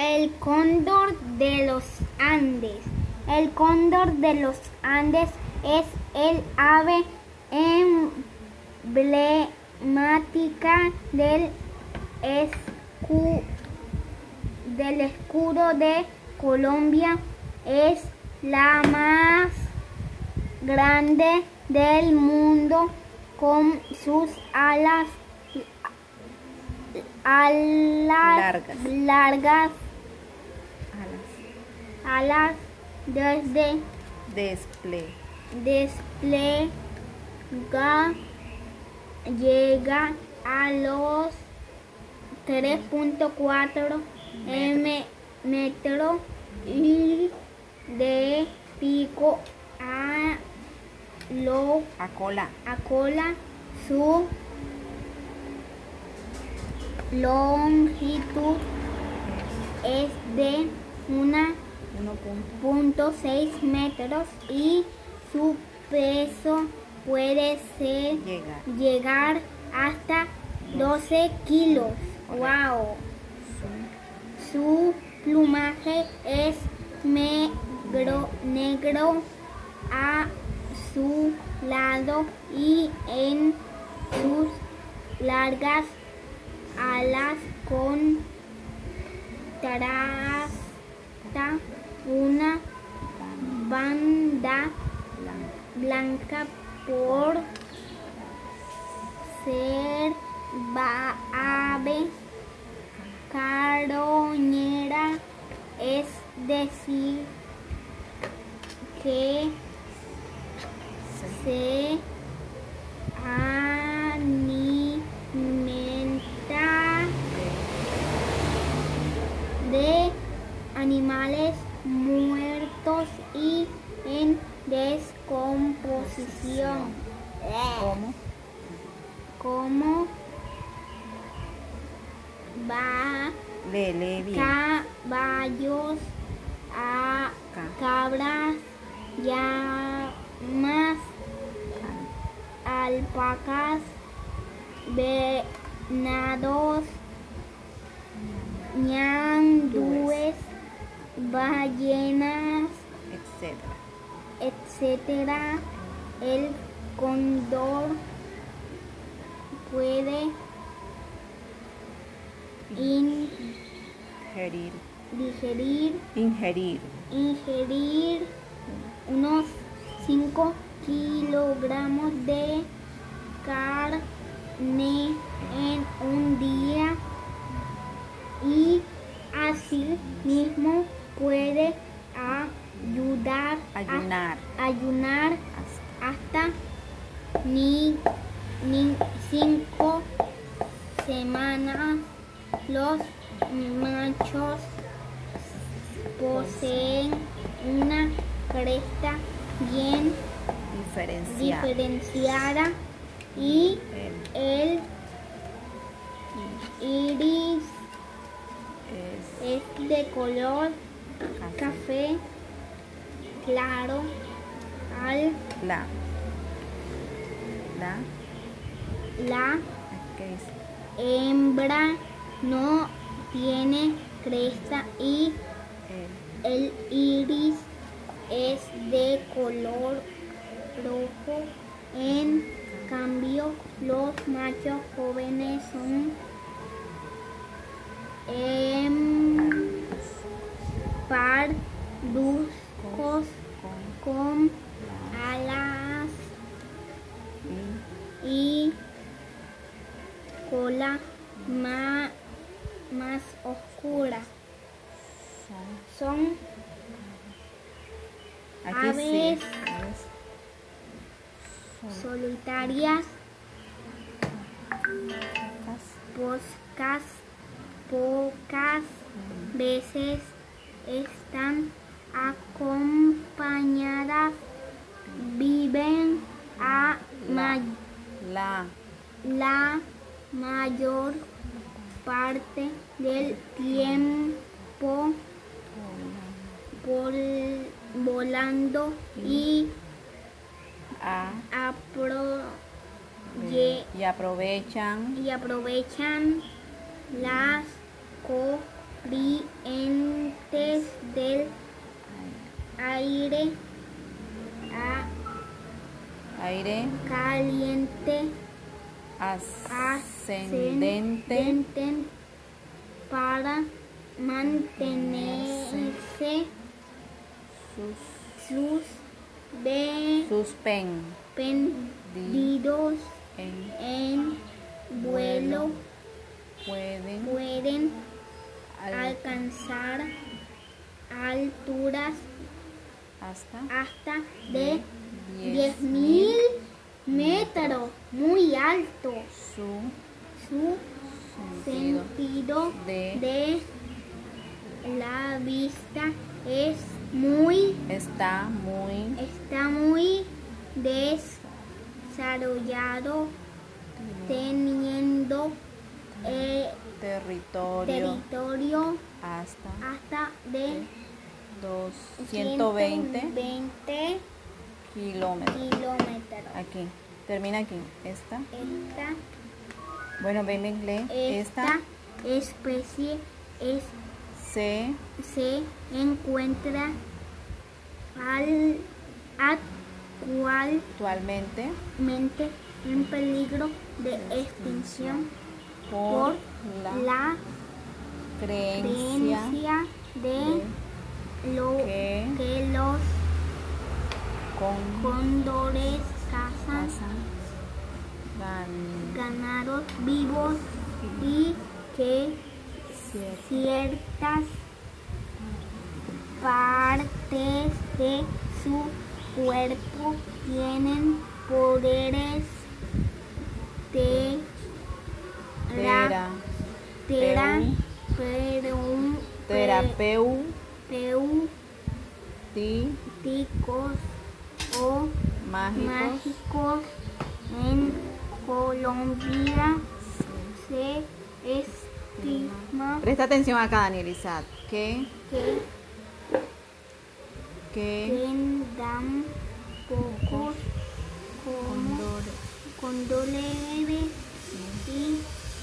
El cóndor de los Andes. El cóndor de los Andes es el ave emblemática del, escu- del escudo de Colombia. Es la más grande del mundo con sus alas alas Largas. largas, Alas. desde Desple. desplega llega a los 3.4 m metros y de pico a lo A cola. a cola su longitud es de una 1.6 metros y su peso puede ser Llegar. llegar hasta 12 kilos. Wow. Su plumaje es negro, negro a su lado y en sus largas alas con trasta una banda Blanca. por ser ave caroñera, es decir, que se alimenta de animales muertos y en descomposición, ¿Cómo? como va caballos, a Ca- cabras, llamas, alpacas, venados, ñandúes, ballenas, Etcétera. etcétera. El cóndor puede Ingerir. digerir Ingerir. ingerir unos 5 kilogramos de carne en un día y así mismo puede ayudar Ayunar. a ayunar Hasta hasta ni, ni cinco semanas. Los machos poseen una cresta bien diferenciada y El el iris es de color café. claro al La. La. la ¿Qué dice? hembra no tiene cresta y El el iris es de color rojo. En cambio, los machos jóvenes son parduzcos con con alas y cola ma- más oscura. son. Aves. solitarias, pocas. pocas, pocas veces están acompañadas, viven a La. la mayor parte del tiempo vol- volando y A. apro- Y aprovechan y aprovechan las co- del aire a Aire caliente ascendente. ascendente para mantenerse Sus, sus suspendidos en en vuelo pueden pueden alcanzar alturas hasta hasta de diez 10.000 metros, muy alto. su Su sentido sentido de de la vista es muy, está muy está muy desarrollado, teniendo eh, territorio territorio hasta hasta de 120 120 kilómetros. kilómetros. Aquí, termina aquí. Esta. Esta, Bueno, ven, ven, lee. esta Esta especie es, se se encuentra al, actualmente actualmente en peligro de extinción por por la la creencia creencia de lo que que los con cóndores cazan cazan gan- ganados vivos y que cierto ciertas partes de su cuerpo tienen poderes tera- tera- peu- pero- terapéuticos o mágicos mágicos en Colombia se estima Presta atención acá, Daniel Isaac. Que, que que quedan pocos como condoleres y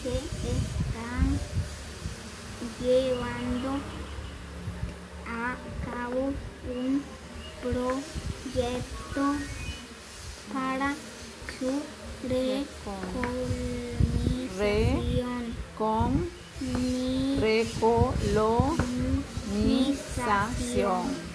se están llevando a cabo un proyecto para su recolonización con ni recolonización.